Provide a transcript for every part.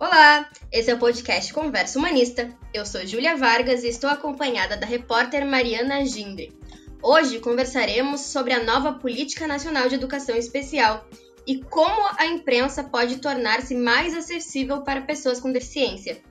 Olá, esse é o podcast Conversa Humanista. Eu sou Júlia Vargas e estou acompanhada da repórter Mariana Gindre. Hoje conversaremos sobre a nova Política Nacional de Educação Especial e como a imprensa pode tornar-se mais acessível para pessoas com deficiência.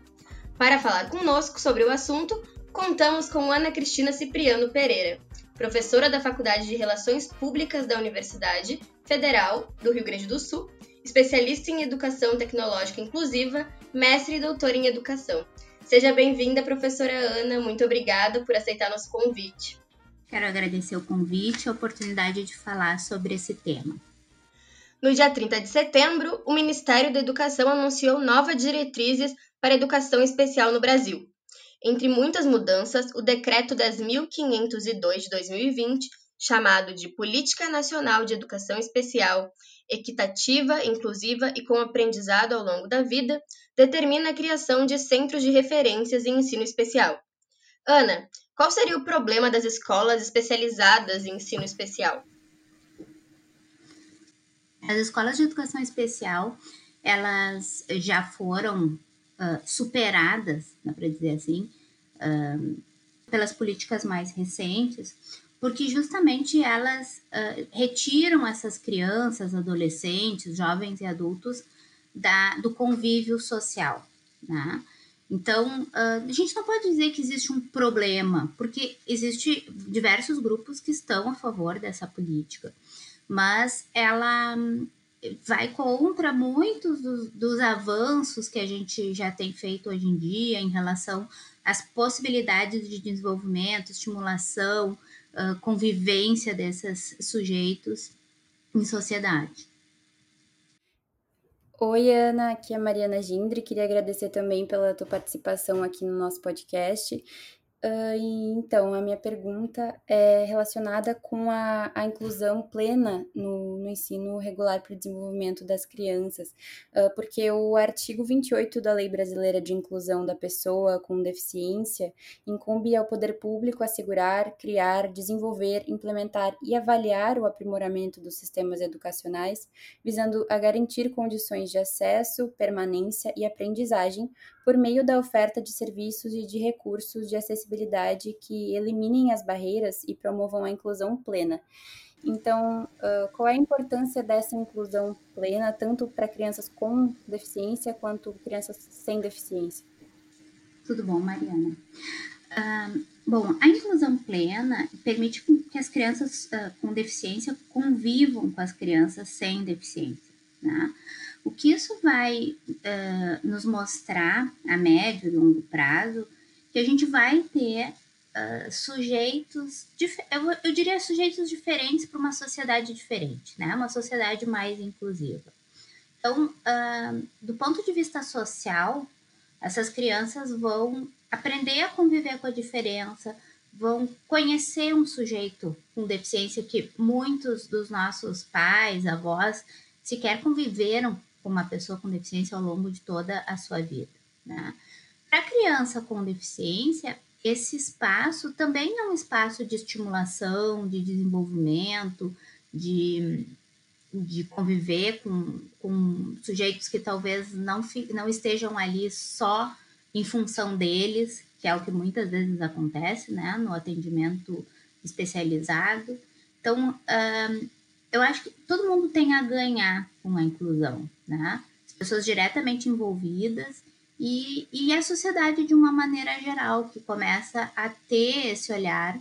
Para falar conosco sobre o assunto, contamos com Ana Cristina Cipriano Pereira, professora da Faculdade de Relações Públicas da Universidade Federal do Rio Grande do Sul especialista em educação tecnológica inclusiva, mestre e doutora em educação. Seja bem-vinda, professora Ana. Muito obrigada por aceitar nosso convite. Quero agradecer o convite e a oportunidade de falar sobre esse tema. No dia 30 de setembro, o Ministério da Educação anunciou novas diretrizes para a educação especial no Brasil. Entre muitas mudanças, o Decreto 10.502 de 2020, chamado de Política Nacional de Educação Especial, equitativa, inclusiva e com aprendizado ao longo da vida, determina a criação de centros de referências em ensino especial. Ana, qual seria o problema das escolas especializadas em ensino especial? As escolas de educação especial, elas já foram uh, superadas, dá para dizer assim, uh, pelas políticas mais recentes, porque justamente elas uh, retiram essas crianças, adolescentes, jovens e adultos da, do convívio social, né? Então, uh, a gente não pode dizer que existe um problema, porque existe diversos grupos que estão a favor dessa política, mas ela hum, vai contra muitos dos, dos, avanços que a gente já tem feito hoje em dia em relação às possibilidades de desenvolvimento, estimulação, convivência desses sujeitos em sociedade. Oi, Ana, aqui é a Mariana Gindre. Queria agradecer também pela tua participação aqui no nosso podcast Uh, então, a minha pergunta é relacionada com a, a inclusão plena no, no ensino regular para o desenvolvimento das crianças, uh, porque o artigo 28 da Lei Brasileira de Inclusão da Pessoa com Deficiência incumbe ao poder público assegurar, criar, desenvolver, implementar e avaliar o aprimoramento dos sistemas educacionais, visando a garantir condições de acesso, permanência e aprendizagem por meio da oferta de serviços e de recursos de acessibilidade que eliminem as barreiras e promovam a inclusão plena. Então, uh, qual é a importância dessa inclusão plena, tanto para crianças com deficiência quanto crianças sem deficiência? Tudo bom, Mariana. Uh, bom, a inclusão plena permite que as crianças uh, com deficiência convivam com as crianças sem deficiência. Né? O que isso vai uh, nos mostrar a médio e longo prazo, que a gente vai ter uh, sujeitos, eu, eu, diria sujeitos diferentes para uma sociedade diferente, né? Uma sociedade mais inclusiva. Então, uh, do ponto de vista social, essas crianças vão aprender a conviver com a diferença, vão conhecer um sujeito com deficiência que muitos dos nossos pais, avós, sequer conviveram uma pessoa com deficiência ao longo de toda a sua vida. Né? Para criança com deficiência, esse espaço também é um espaço de estimulação, de desenvolvimento, de, de conviver com, com sujeitos que talvez não, não estejam ali só em função deles, que é o que muitas vezes acontece né, no atendimento especializado. Então, eu acho que todo mundo tem a ganhar com a inclusão, né? As pessoas diretamente envolvidas e, e a sociedade de uma maneira geral, que começa a ter esse olhar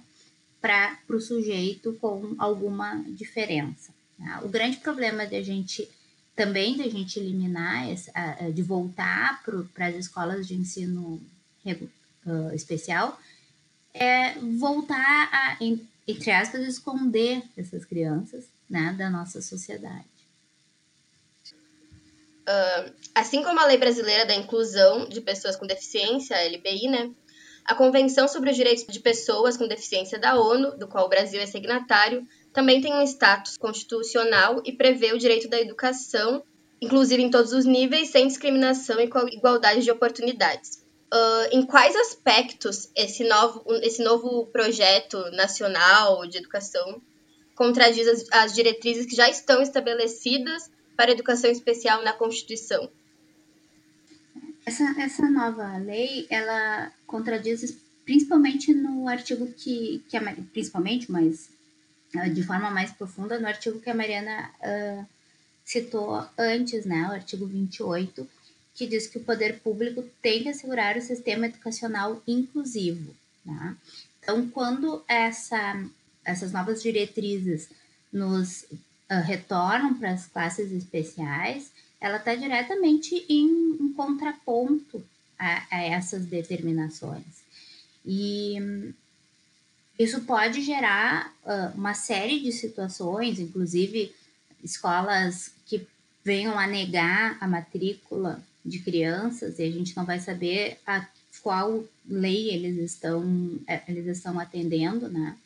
para o sujeito com alguma diferença. Né? O grande problema da gente também da gente eliminar, esse, de voltar para as escolas de ensino especial, é voltar a, entre aspas, esconder essas crianças né, da nossa sociedade. Uh, assim como a Lei Brasileira da Inclusão de Pessoas com Deficiência, a LBI, né, a Convenção sobre os Direitos de Pessoas com Deficiência da ONU, do qual o Brasil é signatário, também tem um status constitucional e prevê o direito da educação, inclusive em todos os níveis, sem discriminação e com igualdade de oportunidades. Uh, em quais aspectos esse novo, esse novo projeto nacional de educação contradiz as, as diretrizes que já estão estabelecidas para a educação especial na Constituição. Essa, essa nova lei, ela contradiz principalmente no artigo que, que a, principalmente, mas uh, de forma mais profunda, no artigo que a Mariana uh, citou antes, né, o artigo 28, que diz que o poder público tem que assegurar o sistema educacional inclusivo. Né? Então, quando essa, essas novas diretrizes nos uh, retornam para as classes especiais, ela está diretamente em, contraponto a, a, essas determinações. E isso pode gerar uh, uma série de situações, inclusive escolas que venham a negar a matrícula de crianças e a gente não vai saber a qual lei eles estão é, eles estão atendendo, né?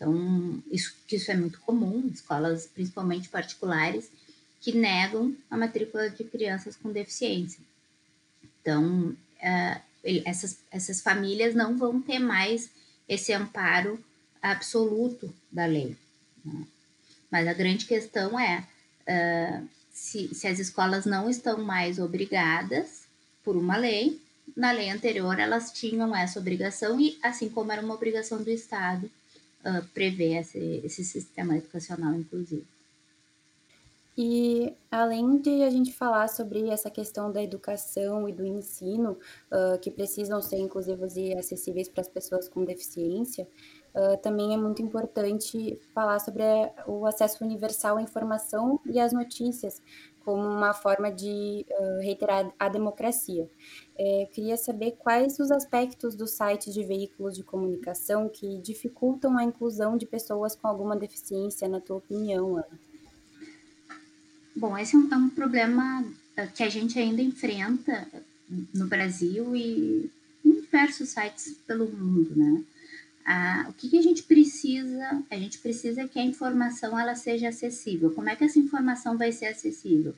Então, isso, isso é muito comum, escolas principalmente particulares, que negam a matrícula de crianças com deficiência. Então, uh, essas, essas famílias não vão ter mais esse amparo absoluto da lei. Né? Mas a grande questão é uh, se, se as escolas não estão mais obrigadas por uma lei, na lei anterior elas tinham essa obrigação e assim como era uma obrigação do Estado uh, esse, esse sistema educacional inclusivo. E além de a gente falar sobre essa questão da educação e do ensino, uh, que precisam ser inclusivos e acessíveis para as pessoas com deficiência, uh, também é muito importante falar sobre o acesso universal à informação e às notícias, como uma forma de uh, reiterar a democracia. É, queria saber quais os aspectos dos sites de veículos de comunicação que dificultam a inclusão de pessoas com alguma deficiência, na tua opinião, Ana? Bom, esse é um, é um problema eh, que a gente ainda enfrenta no Brasil e em diversos sites pelo mundo, né? Ah, o que, que, a gente precisa? A gente precisa que a informação ela seja acessível. Como é que essa informação vai ser acessível?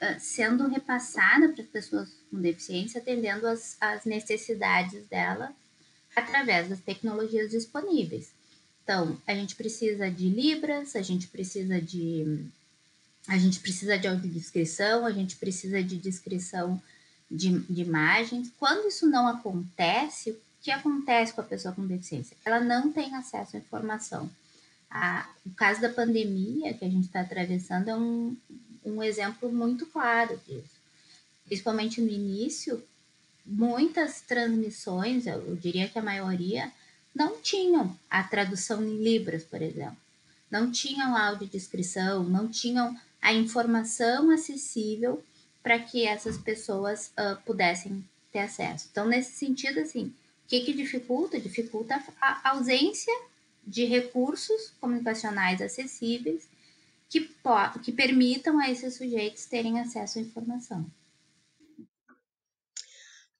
Uh, sendo repassada para as pessoas com deficiência, atendendo as, as necessidades dela através das tecnologias disponíveis. Então, a gente precisa de libras, a gente precisa de a gente precisa de audiodescrição, a gente precisa de descrição de, de imagens. Quando isso não acontece, que acontece com a pessoa com deficiência? Ela não tem acesso à informação. A, o caso da pandemia que a gente está atravessando é um, um exemplo muito claro disso. Principalmente no início, muitas transmissões, eu diria que a maioria, não tinham a tradução em Libras, por exemplo. Não tinham audiodescrição, não tinham a informação acessível para que essas pessoas uh, pudessem ter acesso. Então, nesse sentido, assim, que, que dificulta? Dificulta a ausência de recursos comunicacionais acessíveis que, que permitam a esses sujeitos terem acesso à informação.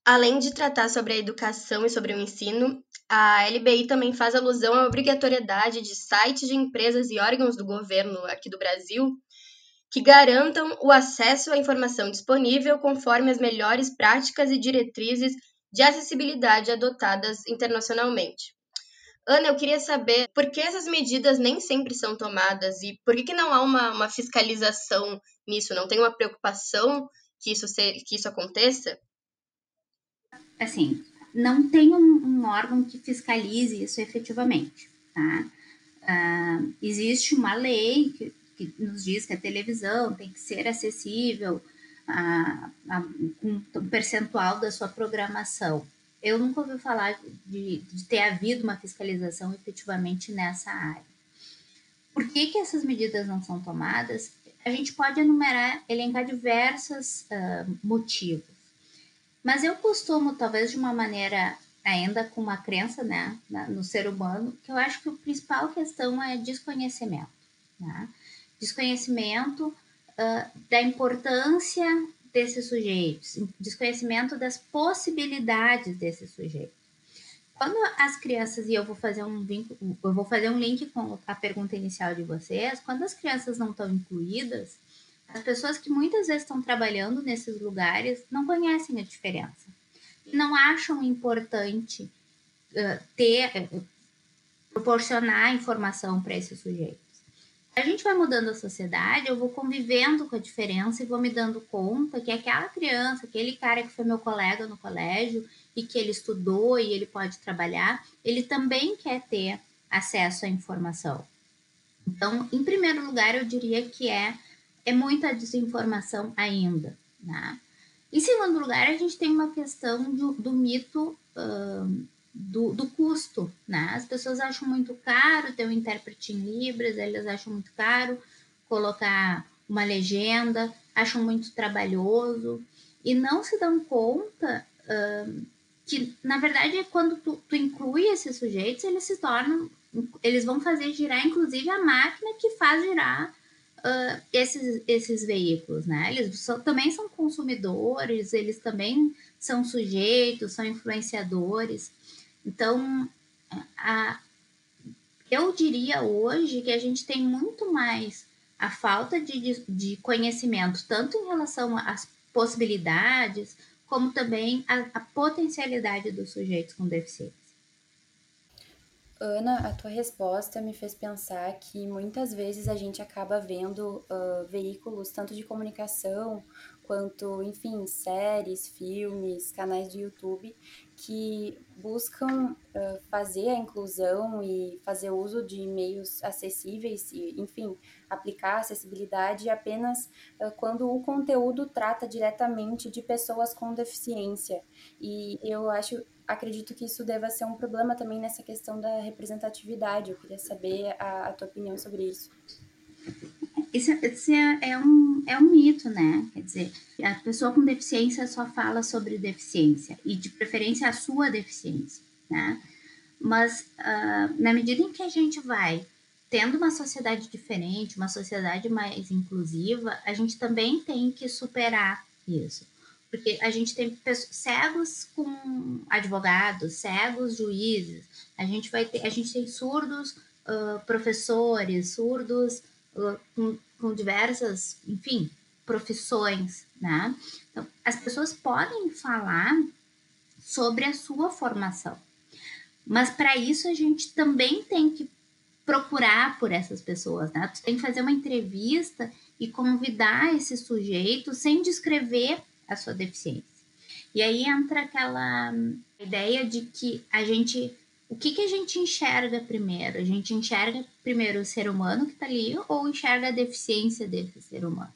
Além de tratar sobre a educação e sobre o ensino, a LBI também faz alusão à obrigatoriedade de sites de empresas e órgãos do governo aqui do Brasil que garantam o acesso à informação disponível conforme as melhores práticas e diretrizes de acessibilidade adotadas internacionalmente. Ana, eu queria saber por que essas medidas nem sempre são tomadas e por que, que não há uma, uma fiscalização nisso? Não tem uma preocupação que isso, ser, que isso aconteça? Assim, não tem um, um órgão que fiscalize isso efetivamente, tá? Uh, existe uma lei que que nos diz que a televisão tem que ser acessível a, a, um percentual da sua programação. Eu nunca ouvi falar de, de ter havido uma fiscalização efetivamente nessa área. Por que, que essas medidas não são tomadas? A gente pode enumerar, elencar diversos uh, motivos. Mas eu costumo, talvez de uma maneira ainda com uma crença né, no ser humano, que eu acho que a principal questão é desconhecimento. Né? desconhecimento uh, da importância desses sujeitos, desconhecimento das possibilidades desses sujeitos. Quando as crianças, e eu vou fazer um vínculo, eu vou fazer um link com a pergunta inicial de vocês, quando as crianças não estão incluídas, as pessoas que muitas vezes estão trabalhando nesses lugares não conhecem a diferença. Não acham importante uh, ter, proporcionar informação para esses sujeitos. A gente vai mudando a sociedade, eu vou convivendo com a diferença e vou me dando conta que aquela criança, aquele cara que foi meu colega no colégio e que ele estudou e ele pode trabalhar, ele também quer ter acesso à informação. Então, em primeiro lugar, eu diria que é, é muita desinformação ainda. Né? Em segundo lugar, a gente tem uma questão do, do mito uh, do, do, custo. Né? As pessoas acham muito caro ter um intérprete em Libras, elas acham muito caro colocar uma legenda, acham muito trabalhoso e não se dão conta uh, que, na verdade, quando tu, tu inclui esses sujeitos, eles se tornam eles vão fazer girar, inclusive, a máquina que faz girar uh, esses, esses veículos, né? Eles são, também são consumidores, eles também são sujeitos, são influenciadores. Então, a, eu diria hoje que a gente tem muito mais a falta de, de, conhecimento, tanto em relação às possibilidades, como também a, a potencialidade dos sujeitos com deficiência. Ana, a tua resposta me fez pensar que muitas vezes a gente acaba vendo uh, veículos tanto de comunicação quanto, enfim, séries, filmes, canais de YouTube que buscam uh, fazer a inclusão e fazer uso de meios acessíveis e, enfim, aplicar acessibilidade apenas uh, quando o conteúdo trata diretamente de pessoas com deficiência. E eu acho acredito que isso deva ser um problema também nessa questão da representatividade. Eu queria saber a, a tua opinião sobre isso. Isso é, é, um, é um mito, né? Quer dizer, a pessoa com deficiência só fala sobre deficiência e, de preferência, a sua deficiência, né? Mas, uh, na medida em que a gente vai tendo uma sociedade diferente, uma sociedade mais inclusiva, a gente também tem que superar isso. Porque a gente tem cegos com advogados, cegos juízes, a gente vai ter, a gente tem surdos uh, professores, surdos com, com diversas, enfim, profissões, né? Então, as pessoas podem falar sobre a sua formação. Mas para isso a gente também tem que procurar por essas pessoas, né? Tu tem que fazer uma entrevista e convidar esse sujeito sem descrever a sua deficiência. E aí entra aquela ideia de que a gente. O que, que a gente enxerga primeiro? A gente enxerga primeiro o ser humano que está ali ou enxerga a deficiência desse ser humano?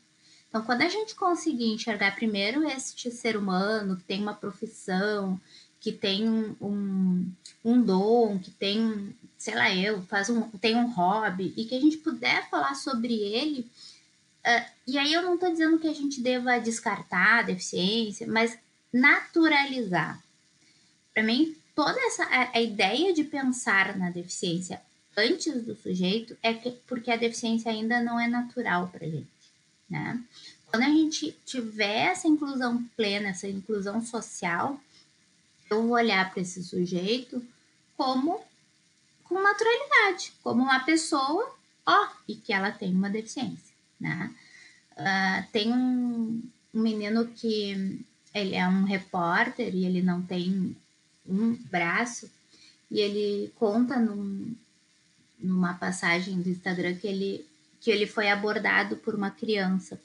Então, quando a gente conseguir enxergar primeiro este ser humano que tem uma profissão, que tem um, um dom, que tem, sei lá, eu, faz um, tem um hobby, e que a gente puder falar sobre ele, Uh, e aí eu não estou dizendo que a gente deva descartar a deficiência, mas naturalizar. Para mim, toda essa a, a, ideia de pensar na deficiência antes do sujeito é que, porque a deficiência ainda não é natural para gente, né? Quando a gente tiver essa inclusão plena, essa inclusão social, eu vou olhar para esse sujeito como com naturalidade, como uma pessoa, ó, e que ela tem uma deficiência né? Uh, tem um, um menino que ele é um repórter e ele não tem um braço e ele conta num, numa passagem do Instagram que ele que ele foi abordado por uma criança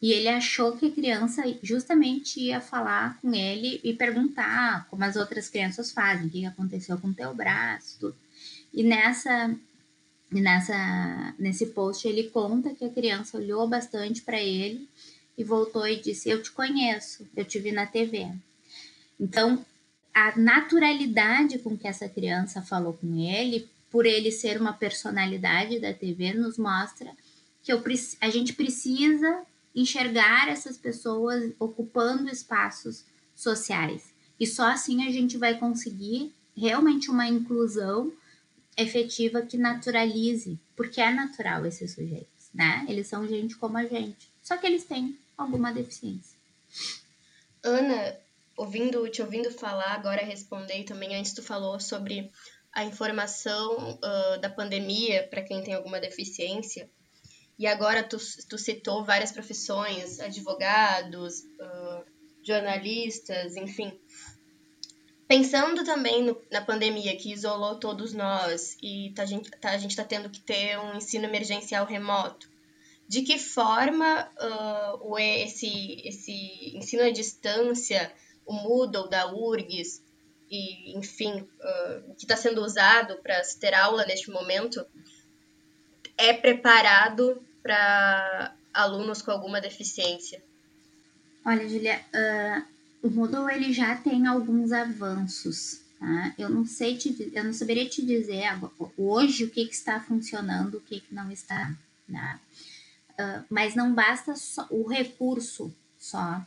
e ele achou que a criança justamente ia falar com ele e perguntar como as outras crianças fazem, o que aconteceu com o teu braço, tudo. E nessa nessa, nesse post ele conta que a criança olhou bastante para ele e voltou e disse: Eu te conheço, eu te vi na TV. Então, a naturalidade com que essa criança falou com ele, por ele ser uma personalidade da TV, nos mostra que eu, a gente precisa enxergar essas pessoas ocupando espaços sociais. E só assim a gente vai conseguir realmente uma inclusão efetiva que naturalize, porque é natural esses sujeitos, né? Eles são gente como a gente, só que eles têm alguma deficiência. Ana, ouvindo, te ouvindo falar, agora responder também antes tu falou sobre a informação uh, da pandemia para quem tem alguma deficiência. E agora tu, tu citou várias profissões, advogados, uh, jornalistas, enfim. Pensando também no, na pandemia que isolou todos nós e tá, a gente tá, gente tá tendo que ter um ensino emergencial remoto, de que forma uh, esse, esse ensino à distância, o Moodle da URGS, e, enfim, uh, que está sendo usado para se ter aula neste momento, é preparado para alunos com alguma deficiência? Olha, Julia, uh, o Moodle ele já tem alguns avanços. Tá? Eu não sei te, eu não saberia te dizer hoje o que, que está funcionando, o que, que não está. Uh, mas não basta o recurso só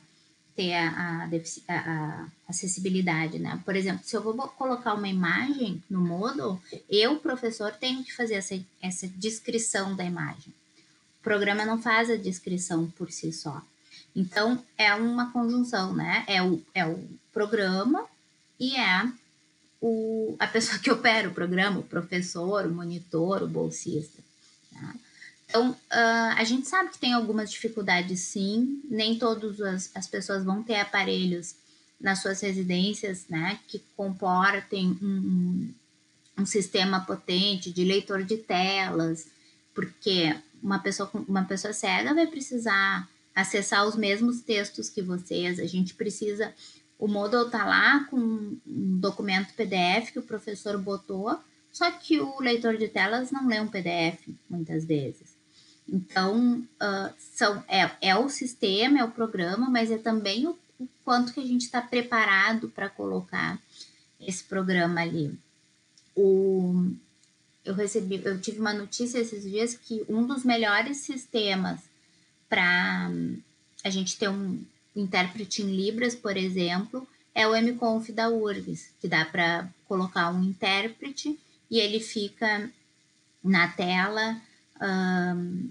ter a, a, a, acessibilidade, né? Por exemplo, se eu vou colocar uma imagem no Moodle, eu, professor, tenho que fazer essa, essa descrição da imagem. O programa não faz a descrição por si só. Então, é uma conjunção, né? É o, é o programa e é o, a pessoa que opera o programa, o professor, o monitor, o bolsista. Então, uh, a gente sabe que tem algumas dificuldades, sim. Nem todas as, as pessoas vão ter aparelhos nas suas residências, né, que comportem um, um, um sistema potente de leitor de telas, porque uma pessoa, uma pessoa cega vai precisar acessar os mesmos textos que vocês. A gente precisa. O Moodle tá lá com um documento PDF que o professor botou, só que o leitor de telas não lê um PDF muitas vezes. Então, uh, são, é, é o sistema, é o programa, mas é também o, o quanto que a gente está preparado para colocar esse programa ali. O, eu recebi, eu tive uma notícia esses dias que um dos melhores sistemas para a gente ter um intérprete em Libras, por exemplo, é o MConf da URGS, que dá para colocar um intérprete e ele fica na tela um,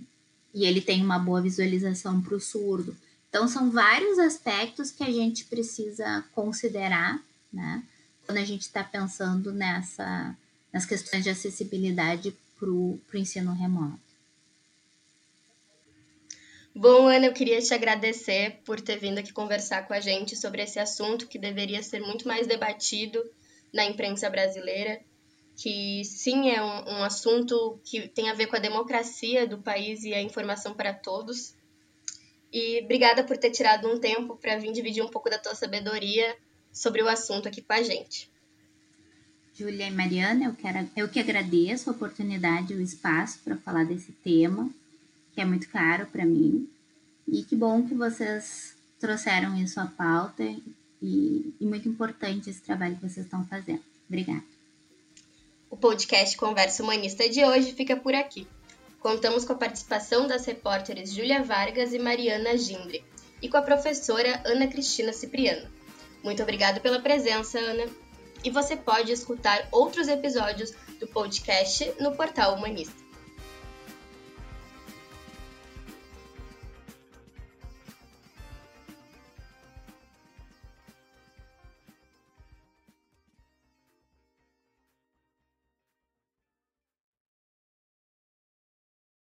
e ele tem uma boa visualização para o surdo. Então, são vários aspectos que a gente precisa considerar, né, quando a gente está pensando nessa, nas questões de acessibilidade para o ensino remoto. Bom, Ana, eu queria te agradecer por ter vindo aqui conversar com a gente sobre esse assunto que deveria ser muito mais debatido na imprensa brasileira que sim é um, um, assunto que tem a ver com a democracia do país e a informação para todos. E obrigada por ter tirado um tempo para vir dividir um pouco da tua sabedoria sobre o assunto aqui com a gente. Júlia e Mariana, eu, quero, eu que agradeço a oportunidade e o espaço para falar desse tema, que é muito caro para mim. E que bom que vocês trouxeram isso à pauta e, e muito importante esse trabalho que vocês estão fazendo. Obrigada. O podcast Conversa Humanista de hoje fica por aqui. Contamos com a participação das repórteres Júlia Vargas e Mariana Gindre e com a professora Ana Cristina Cipriano. Muito obrigada pela presença, Ana. E você pode escutar outros episódios do podcast no portal Humanista.